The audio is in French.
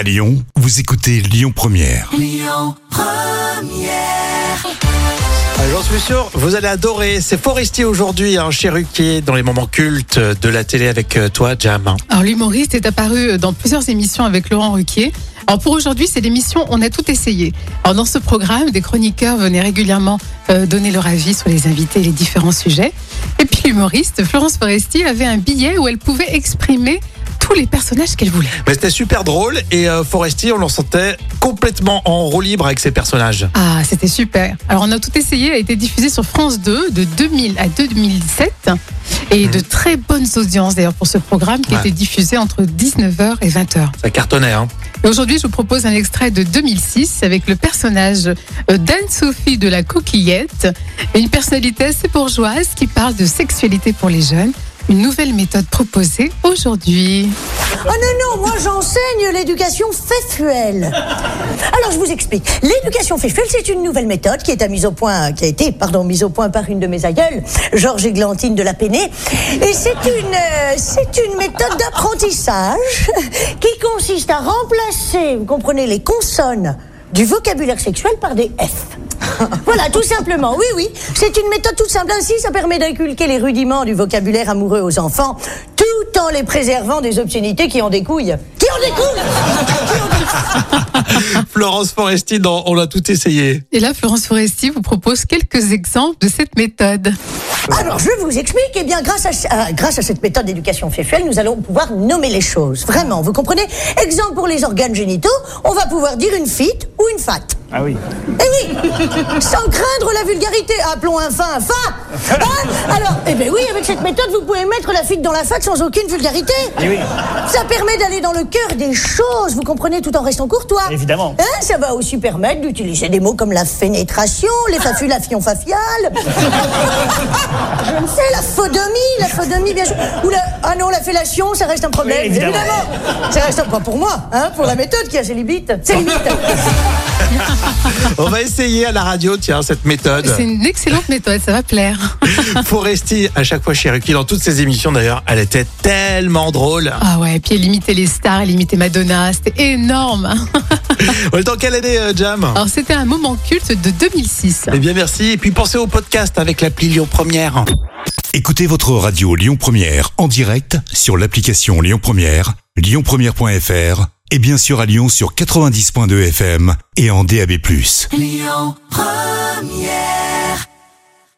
À Lyon, vous écoutez Lyon Première. Ah, J'en suis sûr, vous allez adorer. C'est Forestier aujourd'hui, un chez Ruquier, dans les moments cultes de la télé avec euh, toi, Jam. Alors l'humoriste est apparu dans plusieurs émissions avec Laurent Ruquier. Alors pour aujourd'hui, c'est l'émission On a tout essayé. Alors dans ce programme, des chroniqueurs venaient régulièrement euh, donner leur avis sur les invités et les différents sujets. Et puis l'humoriste Florence Foresti avait un billet où elle pouvait exprimer tous les personnages qu'elle voulait. Mais c'était super drôle et euh, Forestier, on l'en sentait complètement en roue libre avec ses personnages. Ah, c'était super. Alors on a tout essayé a été diffusé sur France 2 de 2000 à 2007 et de très bonnes audiences d'ailleurs pour ce programme qui Ouais. était diffusé entre 19h et 20h. Ça cartonnait, hein. Et aujourd'hui, je vous propose un extrait de 2006 avec le personnage euh, d'Anne-Sophie de la Coquillette, une personnalité assez bourgeoise qui parle de sexualité pour les jeunes. Une nouvelle méthode proposée aujourd'hui. Oh non, non, moi j'enseigne l'éducation féfuelle. Alors je vous explique. L'éducation féfuelle, c'est une nouvelle méthode qui mise au point, qui a été, pardon, mise au point par une de mes aïeules, Georges Églantine de la Pénée. Et c'est une, euh, c'est une méthode d'apprentissage qui consiste à remplacer, vous comprenez, les consonnes du vocabulaire sexuel par des F. Voilà, tout simplement. Oui, oui. C'est une méthode toute simple. Ainsi, ça permet d'inculquer les rudiments du vocabulaire amoureux aux enfants, tout en les préservant des obscénités qui en découillent. Qui en découlent? Florence Forestier dans On a tout essayé. Et là, Florence Foresti vous propose quelques exemples de cette méthode. Alors, je vous explique. Eh bien, grâce à, grâce à cette méthode d'éducation féfuelle, nous allons pouvoir nommer les choses. Vraiment, vous comprenez? Exemple pour les organes génitaux, on va pouvoir dire une fite ou une fat. Ah oui. Eh oui Sans craindre la vulgarité, appelons un fin un fin Hein eh bien oui, avec cette méthode, vous pouvez mettre la fite dans la fat sans aucune vulgarité Eh oui. Ça permet d'aller dans le cœur des choses, vous comprenez, tout en restant courtois Évidemment. Hein, Ça va aussi permettre d'utiliser des mots comme la fénétration, les fafulations faciales Je ne sais, la phodomie, la phodomie, bien sûr Ou la... Ah non, la fellation, ça reste un problème, Oui, évidemment. Ça reste pas pour moi, hein, pour la méthode qui a ses limites Ses limites On va essayer à la radio, tiens, cette méthode. C'est une excellente méthode, ça va plaire. Forestier, à chaque fois chez Ruquier, dans toutes ses émissions d'ailleurs, elle était tellement drôle. Ah ouais, et puis elle imitait les stars, elle imitait Madonna, c'était énorme. On est dans quelle année, euh, Jam Alors c'était un moment culte de 2006. Eh bien, merci. Et puis pensez au podcast avec l'appli Lyon Première. Écoutez votre radio Lyon Première en direct sur l'application Lyon Première, lyonpremière.fr et bien sûr à Lyon sur 90.2 FM et en DAB+.